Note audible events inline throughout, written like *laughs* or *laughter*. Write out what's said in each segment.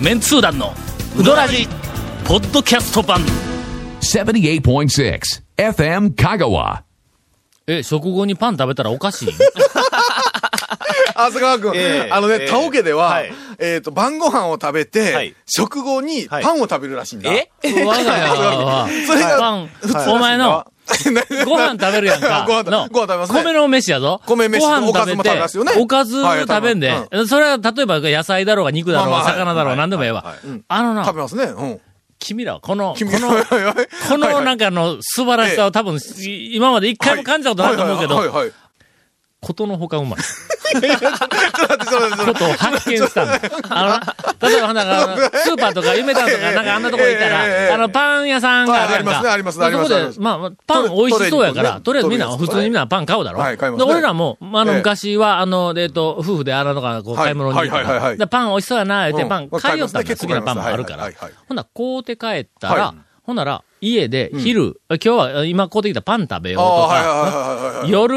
メンツー団のウドラジポッドキャスト版。78.6 FM Kagawa. え食後にパン食べたらおかしい？*laughs* あ、菅川君、ええあのね、ええ田尾家では、はい。えっ、と、晩ご飯を食べて、はい。食後にパンを食べるらしいんだ。え？我が家はそれがパン。普通らしいんだお前の *laughs* ご飯食べるやんか。*laughs* ご飯食べのご飯食べますね米の飯やぞ。米飯ご飯食べてますよねおかずはい食べんで、それは例えば野菜だろうが肉だろうが魚だろうが何でもええわはいはいはい。あのな、食べますね。うん。君らはこの、こ君の、このなんかの素晴らしさを多分、今まで一回も感じたことないと思うけど、はいはいはいはい。ことのほかうまい。ちょっと発見したんだ。あのな、例えば、なんか、*laughs* スーパーとか、夢タウンとか、*laughs* なんかあんなとこ行ったら、あの、パン屋さんがあるやんか。あありますねありますねそこで、まあまあ、パン美味しそうやから、とりあえずみんな、普通にみんなパン買うだろ。はい買いますね。で、俺らも、あの、ええ。昔は、あの、えっと、夫婦であのとか、こう、はい買い物に行ったら、でパン美味しそうやな、言って、うん。パン買いよったんだ。好きなパンもあるから。ほんなら、買うて帰ったはら、ほんなら、家で昼、今日は今買うてきたパン食べようとか。夜、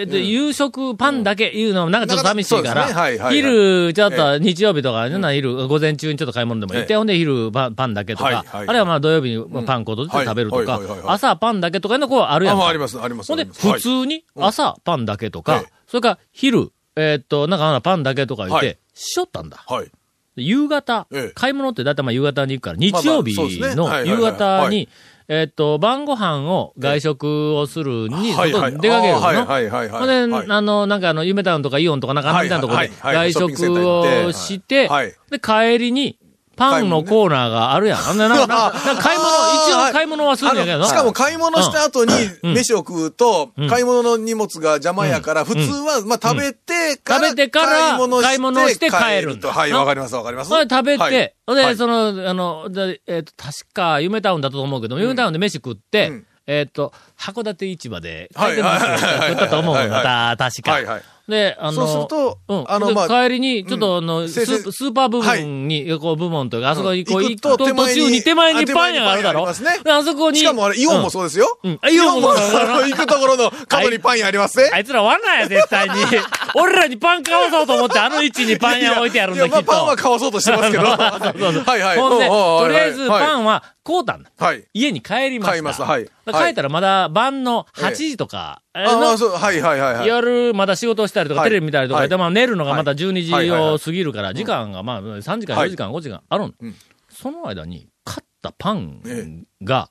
えっと、夕食パンだけ言うのもなんかちょっと寂しいから、はいはい昼、ちょっと日曜日とか、な昼、午前中にちょっと買い物でも行って、ええ。ほんで昼パンパンだけとか、あるい。はまあ土曜日にパン粉とって食べるとか。朝パンだけとかのこうあるやんか。ああります、あります。ほんで、普通に朝パンだけとかええ、それから昼、えっと、なんかパンだけとか言っはてい、しょったんだ。はい。夕方ええ、買い物ってだいたいまあ夕方に行くから、日曜日の夕方にはい、えっと、晩ご飯を外食をするに、外に出かけるの？はいはいほんで、はい。あの、なんかあの、夢タウンとかイオンとかなんかあんなところで外食をして、はい。で、帰りに、パンのコーナーがあるやん。*laughs* あんな、なんか、買い物、一応買い物はするんやけど。しかも買い物した後にうん。飯を食うと、ん。買い物の荷物が邪魔やから、普通は、まあ食べてから、食べてから買い物して帰ると。はい、わかりますわかります。食べはい。て、で、はい。その、あの、でえっ、と、確か、夢タウンだと思うけど、夢タウンで飯食って、うん。えっ、と、函館市場で、はい。回転寿司を食ったと思うんはいはいだ、確か。で、あの、そうするとうん。あのまあで帰りに、ちょっと、あの、スースーパー部分に、こう、部門というか、あそこに、こう、行行くと、途中に手前にあパン屋があるだろ？あそこに。しかもあれ、イオンもそうですよ。うんあイオンもあの行くところの角にパン屋ありますね。あいつら罠や、絶対に。*laughs* 俺らにパン買わそうと思って、あの位置にパン屋置いてあるんだ、いや、まあ、きっと。パンは買わそうとしてますけど。*laughs* そうそうそうはいはい。ほんで、とりあえずはいパンは買うたんだ。はい。家に帰りました。買いますはいで帰ったらまだ晩の8時とか、ああ、のそう、はいはいはいはい。夜まだ仕事をしたりとか、はい。テレビ見たりとか、はい。でまあ寝るのがまた12時を過ぎるから、時間がまあ3時間、はい4時間、5時間あるん、うん。その間に買ったパンえが、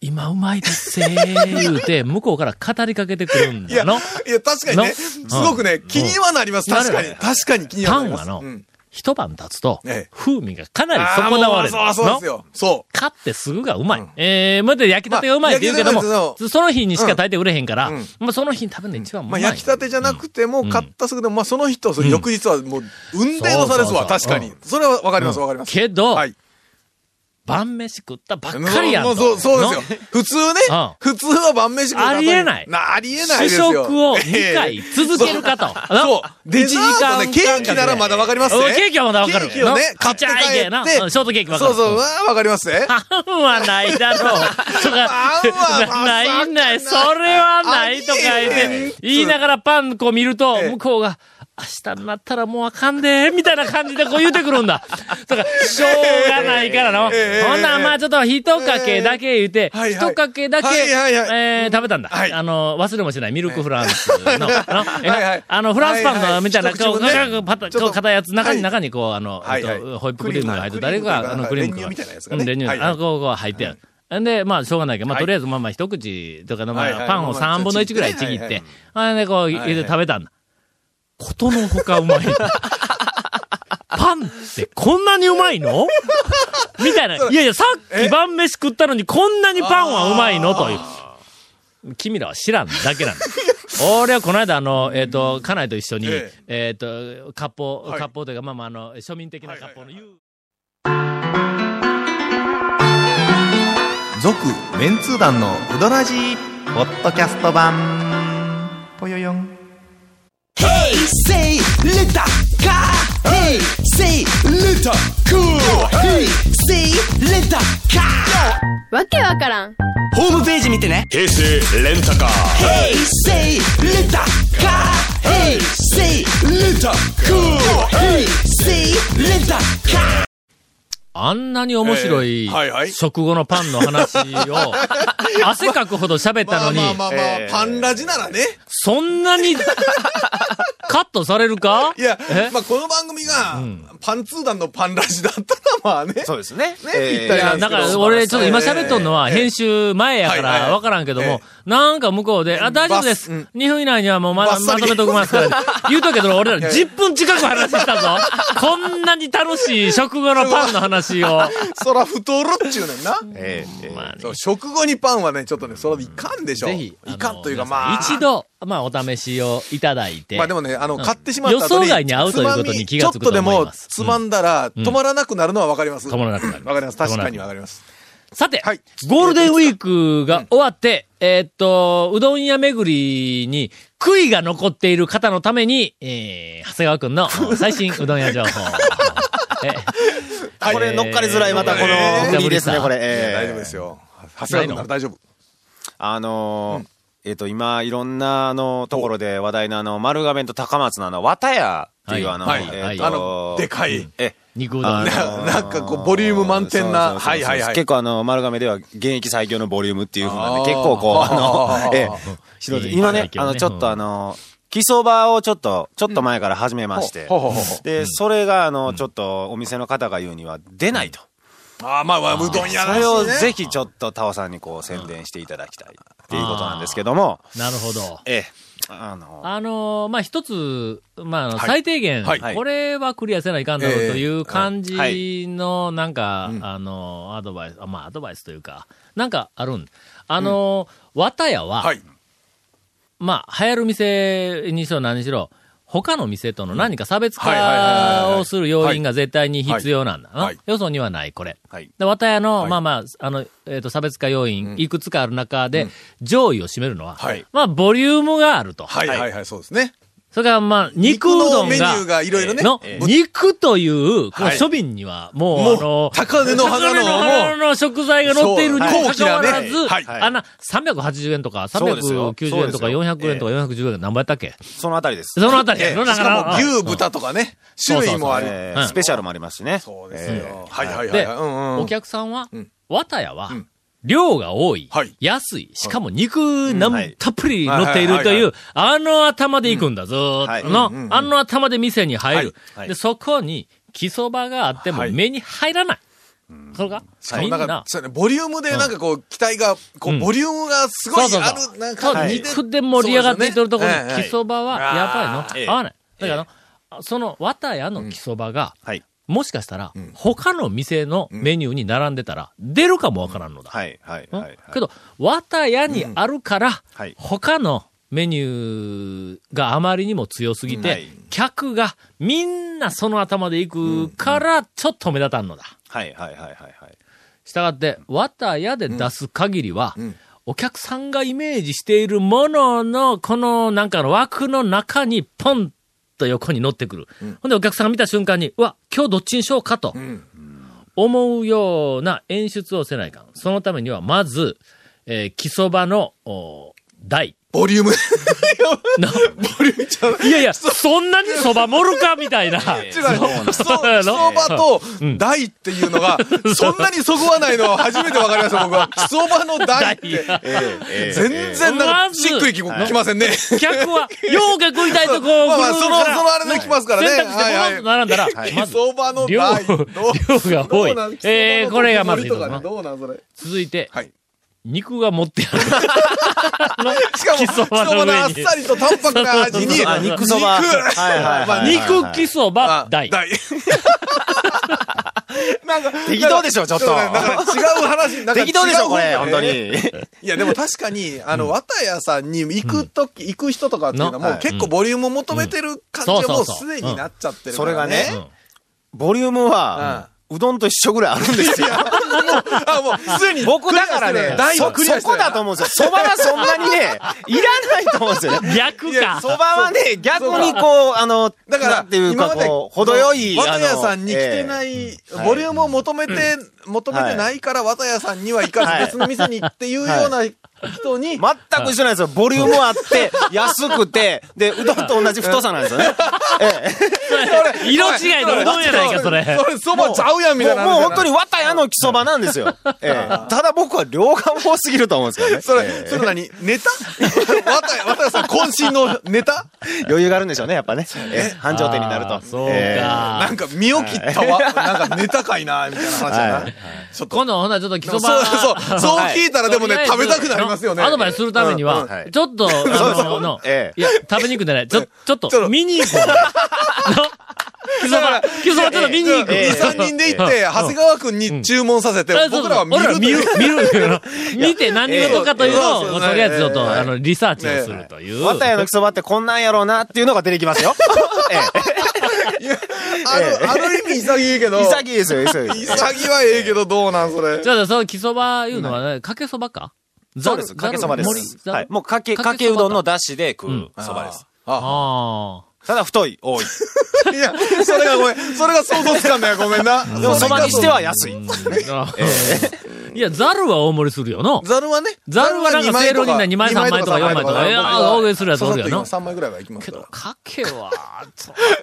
今うまいですせー *laughs* 言うて、向こうから語りかけてくるんいや、だの。いや、確かにね、の？すごくね、気にはなります。うん確かに。確かに気にはパなります。ンはの？うん、一晩経つとええ、風味がかなり損なわれる。そうそうですよ。そ買ってすぐがうまい。えー、まだ焼きたてがうまいって言うけども、その日にしか炊いて売れへんから、うんまあその日に食べるの一番うう。まい。まあ、焼きたてじゃなくても、買ったすぐでも、まあ、その日と、翌日はもう、運転の差ですわ、確かに。それはわかります、わかります。けど、はい。晩飯食ったばっかりやんと。そう、そうですよ。普通ねうん、普通は晩飯食うありえないなありえない主ですよ。食を2回続けるかと。*laughs* そう。デザートね、ケーキならまだわかりますね。ケーキはまだわかる。ケーキをね、買っちゃいけな。買ってうんショートケーキわかる。そうそう、わかりますね。パンはないだろう。とか、なないない、それはないとか言って、言いながらパンこう見ると、ええ向こうが、明日になったらもうあかんで、みたいな感じでこう言うてくるんだ。*laughs* だから、しょうがないからの。ええほんならまあちょっと一かけだけ言うて、一かけだけ、えー食べたんだ。はい。あの、忘れもしないミルクフランスの、*laughs* あの、フランスパンのみたいな、こう、硬いやつ、中にはい。中にこう、あの、ホイップクリームが入って、誰か、あの、クリーム練乳みたいなやつがうんね練乳。あこう、こう入ってある。ん。で、まあ、しょうがないけど、まあ、とりあえず、まあまあ、一口とかの、まあ、パンをまあまあ3分の1ぐらいちぎって、あれで、こう、入れて食べたんだ。ことのほかうまい。*laughs* パンってこんなにうまいの？みたいな。いやいや、さっき晩飯食ったのにこんなにパンはうまいの？という。君らは知らんだけなんだ。*laughs* 俺はこの間、あの、えっ、と、家内と一緒に、ええっ、と、割烹、はい割烹というか、まあまあ、あの、庶民的な割烹の言う。続、メンツー団のうどらじポッドキャスト版。ぽよよん。わけわからん。ホームページ見てね。平成レタカー平成レンタカー平成レンタカー平成レタカーあんなに面白いえーはいはい。食後のパンの話を、*laughs* 汗かくほど喋ったのに、まあまあまあまあ、えーパンラジならね。そんなに、カットされるか？いやえ、まあこの番組が、パンツー団のパンラジだったらまあね。そうですね。ねぴったりいや、だから俺、ちょっと今喋っとんのは、編集前やからはいはいはい分からんけどもえ、なんか向こうで、あ、大丈夫です。バス2分以内にはもうままとめときますから。*laughs* 言うとくけど、俺ら10分近く話したぞ。こんなに楽しい食後のパンの話を。そら太るっちゅうねんな。ええ食後にパンはね、ちょっとね、それいかんでしょ。ぜひ、いかんというかまあ。一。度、まあ、お試しをいただいて。まあでもね、あの、ん買ってしまった後に。予想外に合うということに気がつくと思いますちょっとでも、つまんだら、止まらなくなるのはわかります。止まらなくなるわかります。確かにわかります。さて、はいゴールデンウィークが終わって、えーっと、うどん屋巡りに悔いが残っている方のために、えー、長谷川くんの最新うどん屋情報。*laughs* えこれ乗っかりづらい、またこのえー振りですね、これ。ええ大丈夫ですよ。長谷川君なら大丈夫。あのーえっ、と、今、いろんな、あの、ところで話題のあの、丸亀と高松のあの、綿屋っていう、はい。あの、はい。えっ、あとの、でかい。え、肉うどん。な *laughs* なんかこう、ボリューム満点な。はいはいはい。結構あの、丸亀では現役最強のボリュームっていうふうなんで、結構こう、あの *laughs* ええ、今ねあの、ちょっとあの、基礎場をちょっと、ちょっと前から始めまして。で、それがあの、ちょっとお店の方が言うには出ないと。ああ、まあまあ、うどん屋ね。れをぜひちょっとタオさんにこう宣伝していただきたいっていうことなんですけども、なるほど。ええ、あの、あのーまあ、一つ、まあ、最低限、はい。これはクリアせないかんだろうええという感じの、なんか、うん。あのーアドバイス、あまあ、アドバイスというか、なんかあるん。あのー、綿屋は、はい。まあ、流行る店にしろ何にしろ、他の店との何か差別化をする要因が絶対に必要なんだな。よそにはない、これ。はい。で、綿屋の、はいまあまあ、あの、えっ、と、差別化要因、うんいくつかある中で、上位を占めるのは、はいまあ、ボリュームがあると。はいはいはい、そうですね。それから、まあ、肉うどんが、肉のメニューがいろいろね。の、え肉という、このはい。庶民には、もう、あの、高値の花の高値の花の食材が乗っているにもかかわらず、あんな、380円とか、そうですよ390円とか、そうですよ400円とか、410円、何倍やったっけ？そのあたりです。そのあたりしかも牛、うん豚とかね、種類もある。スペシャルもありますしね。そうですえよ。はいはいはいで、お客さんはうん、綿屋はうん、量が多いはい、安い、しかも肉なはい。たっぷり乗っているという、あの頭で行くんだ、ずーっと。のうんうんう、ん。あの頭で店に入る。はい。で、そこに、木そばがあってもはい。目に入らない。それがしかもなんかみんな、、そうやね、ボリュームでなんかこう、期待が、こう、うん。ボリュームがすごいある、なんか肉で盛り上がっていってるところに、木そばは、やっぱええ。りの、合わない。だからの、その、綿屋の木そばが、はい。もしかしたら、他の店のメニューに並んでたら、出るかもわからんのだ。はい。はい。うんはい。はいけど、綿屋にあるから、はい他のメニューがあまりにも強すぎて、はい客がみんなその頭で行くから、ちょっと目立たんのだ。はい。はい。はい。はい。はい。したがって、綿屋で出す限りは、んお客さんがイメージしているものの、このなんかの枠の中にポンと横に乗ってくる。ほんでお客さんが見た瞬間に、うわ、今日どっちにしようかと。ん思うような演出をせないかん。そのためには、まず、えー、木そばの、お台。ボリューム。なボリュームちゃう？いやいや、そんなにそば盛るか？みたいな。違う、そそうやろそばと大っていうのが、そんなにそぐわないのは初めてわかりました、僕は。そばの大って。全然なんか、しっくりききませんね。客は、ようか食いたいとこ、まあまあ、その、そのあれで来ますからね。選択肢でポンと並んだら、*laughs* まず、そばの量、大。量が多い。えー、これがまずいとこなどうなんそれ？続いて、はい。肉が持ってある。*laughs* しかも、木そばのあっさりと淡白な味に、あ肉そば。肉。はいはいはいまあ肉木そばあ大。大。*laughs* なんか、適当でしょちょっと。なんか違う話、なんか適当でしょこれ、方本当に。いや、でも確かに、あの、綿屋さんに行くとき、行く人とかっていうのはのもうはい。結構ボリュームを求めてる感じはもうすでになっちゃってるからね。それがねうん。ボリュームは、うどんと一緒ぐらいあるんですよ。あ、もう、すでに。僕だからね、そ、そこだと思うんですよ。そばはそんなにね、いらないと思うんですよね。逆か。そばはね、逆にこう、あの、だから、なんていうか、今までこう、程よい、綿あの屋さんに来てない、ボリュームを求めて求めてないから、綿屋さんには行かはいず別の店にっていうような人に、全く一緒なんですよ。ボリュームあって、*laughs* 安くて、で、うどんと同じ太さなんですよね。え色違いのうどんやないか、それ。それ、そばちゃうやんみえ。たいな。もう本当に綿屋の木そばなんですよ。ええ。ただ僕は量が多すぎると思うんですけどね。それえ、えそれ何？ネタ？*laughs* 綿屋、綿屋さん渾身のネタ？余裕があるんでしょうね、やっぱね。ええ繁盛店になると。そうええか。なんか身を切ったわ、*laughs* なんかネタかいな、みたいな話だな。はい。今度ほなちょっと基そう礎場そう、そう聞いたらでもね、食べたくなりますよね。アドバイスするためにはちょっと、あの、のええ。いや、食べに行くんじゃない。ちょ、ちょっちょっと、と。見に行こう。*laughs* の基礎場、基礎場ちょっと見に行く。ええ2、3人で行って、長谷川くんに注文させて僕らは見る見るいう。、見る。見て何事かというのを、とりあえずちょっと、ええあの、リサーチをするという。綿屋の木そばってこんなんやろうなっていうのが出てきますよ。*laughs* えある、ある意味潔いけど。え。潔いですよ、潔い。潔はええけど、どうなんそれ。じゃあ、その基礎場いうのはね、かけそばか？そうです。かけそばです。はい。もうかけ、かけうどんの出汁で食うそばです。ああただ太い、多い。*laughs* いや、それがごめん。それが想像つかんだよ、ごめんな。でもそばにしては安い。あ。いや、ざるは大盛りするよの。ザルはね。ザルはなんかせいろにな2枚3枚とか4枚とかいや大食いするやつおるよな3枚ぐらいは行きますから。かけは、*laughs* か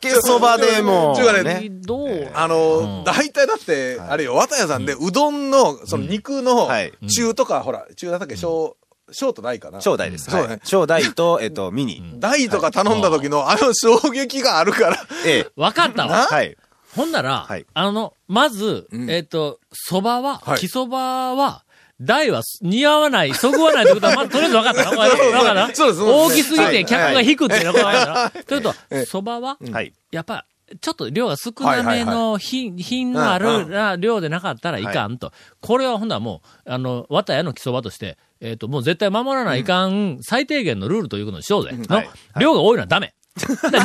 けそばでもちゅうかねね。どうあの、大体だって、あれよ、綿屋さんでうどんの、その肉のはい、中とか、ほら、中だったっけ、小、小と大かな。正代です。はい。正代と、えっと、ミニ。大とか頼んだ時の、あの衝撃があるから。ええ。わかったわ。はい。ほんならはい、あの、まずう、ん。えっと、蕎麦はは、い。木蕎麦は、大は似合わない、そぐわないってことは、まずとりあえず分かった。*laughs* の分かった。そうですそうです。大きすぎはい。て客が引くっていうのが分かった。のというと、え蕎麦は、はい。やっぱ、ちょっと量が少なめの品、品のあうんるな量でなかったらいかんと。これはほんならもう、あの、綿屋の木蕎麦として、えっ、と、もう絶対守らないかん、最低限のルールということにしようぜ。のはい。量が多いのはダメ。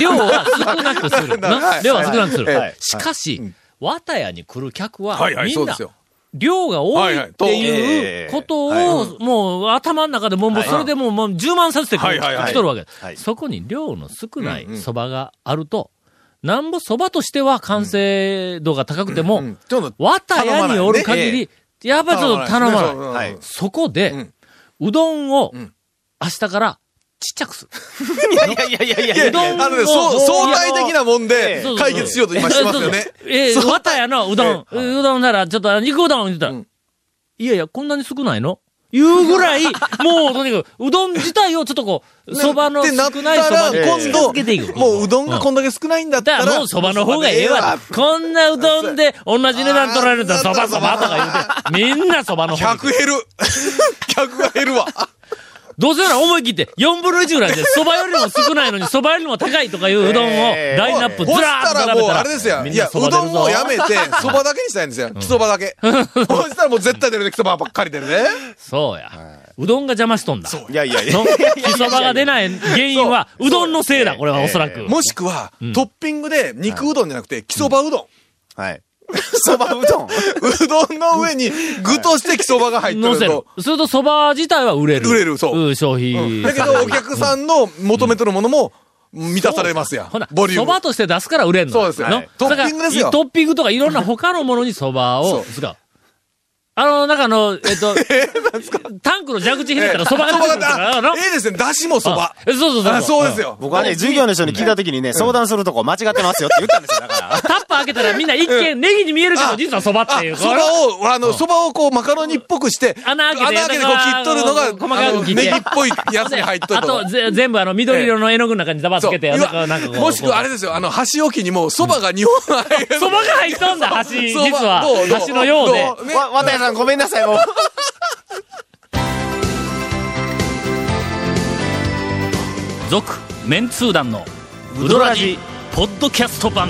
量は少なくする。*laughs* 量は少なくする。はい。しかし、綿屋に来る客は、みんですよ。量が多いっていうことはい。を、もう頭の中でもう、もうそれでもう、もう充満させてくはい。はい。はい。来とるわけ。はい。そこに量の少ない蕎麦があると、なんぼ蕎麦としては完成度が高くても、綿屋におる限り、やっぱりちょっと頼まない。そこで、うどんをん、明日からちっちゃくする。いやいやいやいやいやうどんをあのね、相対的なもんで解決しようと今してますよね。ええそう綿屋のうどん、うどんなら、ちょっと肉うどん言ったら、うんいやいや、こんなに少ないのいうぐらい、もう、とにかく、うどん自体をちょっとこう、蕎麦の少ないたら、蕎麦に今近づけていく。度、もううどんがこんだけ少ないんだったら、だからもう蕎麦の方がええわ。こんなうどんで同じ値段取られると蕎麦蕎麦とか言うて、みんな蕎麦の方に客減る。客が減るわ。どうせなら思い切って4分の1ぐらいで蕎麦よりも少ないのに蕎麦よりも高いとかいううどんをええラインナップずらーっと並べたら。あれですよ。いや、うどんをやめて、蕎麦だけにしたいんですよ。木蕎麦だけ。*laughs* そしたらもう絶対出るね、木蕎麦ばっかり出るね。そうや。うどんが邪魔しとんだ。いやいやいやの。木そばが出ない原因は、うどんのせいだ、これはおそらく。もしくは、トッピングで肉うどんじゃなくて、木蕎麦うどん。はい。*laughs* そばうどん。うどんの上に具として木蕎麦が入ってるると。。すると、そば自体は売れる。売れるそう消費。だけど、お客さんの求めてるものも満たされますやほな、。ボリューム。そばとして出すから売れんの。そうですよのはいトッピングですよトッピングとかいろんな他のものにそばをそう使う。あの、なんかあの、えっと、*laughs* タンクの蛇口ひねったらそばが出てくるからな。ええですね、だしもそば。えそうそうそう。あそうですよ。僕はね、授業の人に聞いたときにね、相談するとこ間違ってますよって言ったんですよ、だから。*laughs* タッパー開けたらみんな一見ネギに見えるけど、実はそばっていう。そばを、あの、そばをこう、マカロニっぽくして、穴開けて穴開けてこう切っとるのが、細かく切ネギっぽいやつに入っとるあと、ぜ全部あの、緑色の絵の具の中にダバつけて、うなんか、わなんかこう。もしくはあれですよ、あの、箸置きにも、そばが2本入る。*laughs* そばが入っとんだ、橋。実はどうどう。橋のようで。わ、綿谷さんごめんなさい、もう。続、メンツー団の、ウドラジ、ポッドキャスト版。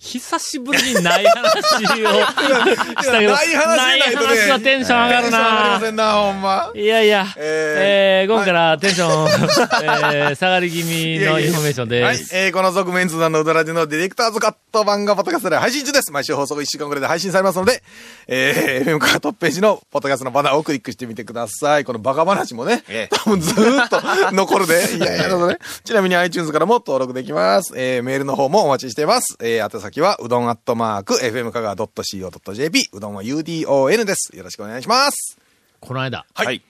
久しぶりにない話を *laughs* したけど、ない話でないとね話はテンション上がるテンション上がりまなせんな、ほんま。いやいや、ええー、今からテンション、*laughs* えー、下がり気味のインフォメーションではいす。。えー、この続・麺通団のうどらじのディレクターズカット版がポッドキャストで配信中です。毎週放送後1週間ぐらいで配信されますので、えー、FM カートップページのポッドキャストのバナーをクリックしてみてください。このバカ話もね、ええ多分ずーっと残るで。*laughs* いやいや、だとね。ちなみに iTunes からも登録できます。えー、メールの方もお待ちしています。えー、宛先はうどんアットマーク、FM 香川 .co.jp、うどんは UDON です。よろしくお願いします。この間、はいはい。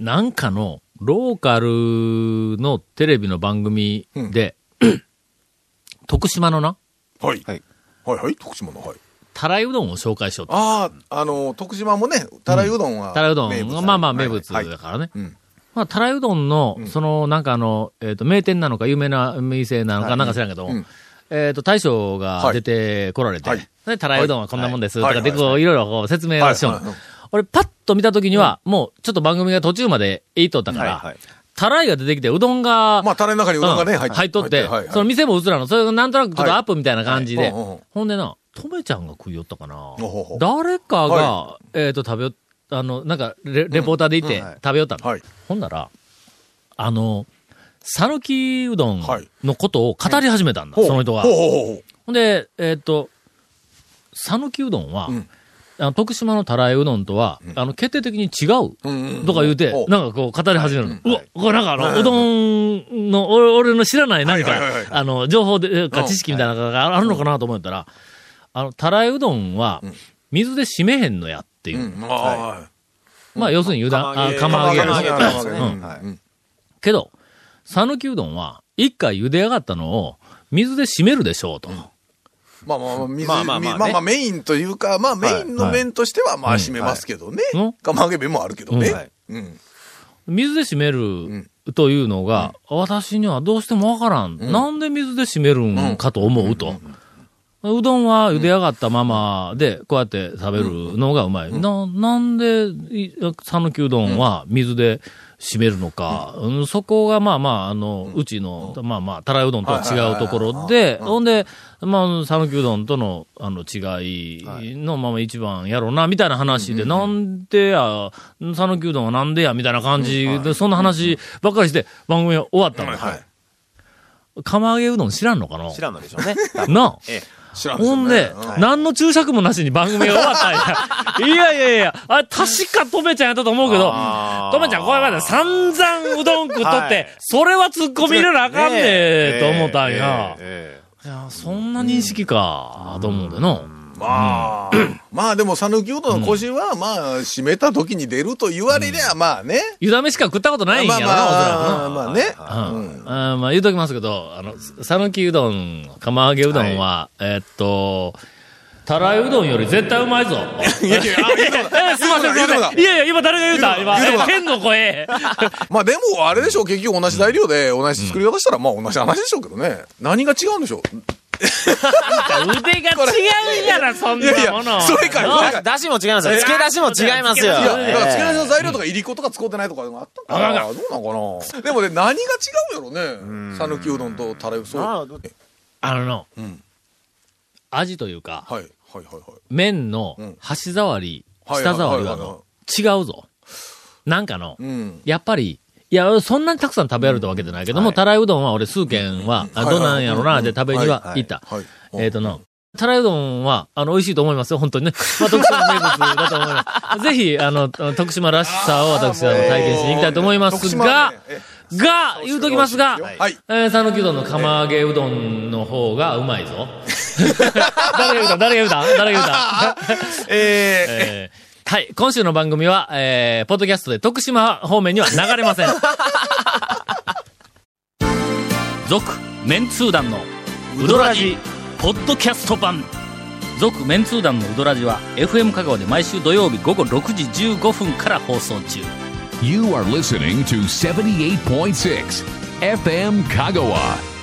なんかの、ローカルのテレビの番組で、*clears throat* 徳島のな、はい。はい。はいはい、徳島の、はい。たらいうどんを紹介しようと。ああ、あの、徳島もね、たらいうどんは、たらいうどんまあまあ名物はいだからね。うんまあ、たらいうどんの、その、なんかあの、えっ、と、名店なのか、有名な店なのか、なんか知らんけど、うんえっ、と、大将が出て来られて、はい。で、たらいうどんはこんなもんです、はい。とかで、はい。こう、いろいろこう説明をしよう。の、はい。はい。俺、パッと見たときには、もう、ちょっと番組が途中まで行っとったから、はいはい。たらいが出てきて、うどんが、まあ、タレの中にうどんがね、うん入っっとって、はいはい。その店も映らんの。それがなんとなくちょっとアップみたいな感じで、はい。はいうんう。んほんでな、とめちゃんが食いよったかな。誰かが、はえっ、と、食べよ、あの、なんかレ、レポーターでいて、うん。はい。食べよったの。はい。ほんなら、あの、讃岐うどんはい。のことを語り始めたんだ、ほう。その人が。ほうほうほう。ほう。ほんで、えっ、と、讃岐うどんは、うん。あの徳島のたらいうどんとは、あの、決定的に違う。うんうんとか言うてほ、う。なんかこう語り始めるの。うわ、これなんかあの、はいうどんの、俺俺の知らない何かはいはいはいはい、あの、情報で、かうん。知識みたいなのがあるのかなと思ったら、あの、たらいうどんは、水で締めへんのやっていう。う。ん。あまあ、要するに湯だ、あ釜釜揚げ釜揚げん。けど、讃岐うどんは、一回茹で上がったのを、水で締めるでしょうと。まあまあまあ、水、まあまあまあね。まあまあメインというか、まあメインの麺としてはまあ締めますけどね。うん。釜揚げ麺もあるけどね。うん。はい。うん。水で締めるというのが、私にはどうしてもわからん,、なんで水で締めるんかと思うと。うどんは茹で上がったままで、こうやって食べるのがうまい。な、なんで、い讃岐うどんは水で締めるのか。うんそこがまあまあ、あの、うちの、まあまあ、たらいうどんとは違うところで、ほんで、まあ、讃岐うどんとの、あの、違いのまま一番やろうな、みたいな話で、なんでや、讃岐うどんはなんでや、みたいな感じで、そんな話ばっかりして、番組は終わったの。はい。釜揚げうどん知らんのかな？知らんのでしょうね。*laughs* なあ。ええ。ほんで、うん何の注釈もなしに番組が終わったんや。*laughs* いやいやいや、あれ確かとめちゃんやったと思うけどとめちゃんこれまで散々うどん食っとってはい、それは突っ込み入れなあかんねえ、と思ったんや。いや、そんな認識か、と思うでの。まあ、まあでも、讃岐うどんの腰は、まあ、締めた時に出ると言われりゃ、まあね。湯だめしか食ったことないんやろな、まあまなあ、まあね。うんあーまあ言うときますけど、あの、讃岐うどん、釜揚げうどんは、えーっと、たらいうどんより絶対うまいぞ。*laughs* いやいや、*laughs* すいません、すいません。いやいや、今誰が言うた？今、天の声。*laughs* まあでも、あれでしょう、結局同じ材料で同じ作り方したら、まあ同じ話でしょうけどね。何が違うんでしょう？*laughs* 腕が違うんやな、そんいやいやなもの。それからなそれだだしも違いますよ。漬け出しも違いますよ。いや、えだから、付け出しの材料とか、いりことか使ってないとかあったんかなあどうなんかなでもね、何が違うやろね。讃岐うどんとたらい、そう。あののん、味というか、はい、はい、はい。麺のん箸触り、はい舌触りは違うぞ。なんかの、うん。やっぱり、いや、そんなにたくさん食べられたわけじゃないけども、たらいうどんは俺数軒は、あどうなんやろな、で食べには行った。はい。えっ、とな、たらいうどんは、あの、美味しいと思いますよ、本当にね。*laughs* まあ、徳島名物だと思います。*laughs* ぜひ、あの、徳島らしさを私は体験しに行きたいと思いますがが、言うときますが、はい。えー、讃岐うどんの釜揚げうどんの方がうまいぞ。*laughs* 誰が言うた？誰が言うた？誰が言うた？ええーはい。今週の番組は、えー、ポッドキャストで徳島方面には流れません。*laughs* 続、メンツー団のウドラジ、ポッドキャスト版。続、メンツー団のウドラジは、FM 香川で毎週土曜日午後6時15分から放送中。You are listening to 78.6 FM Kagawa.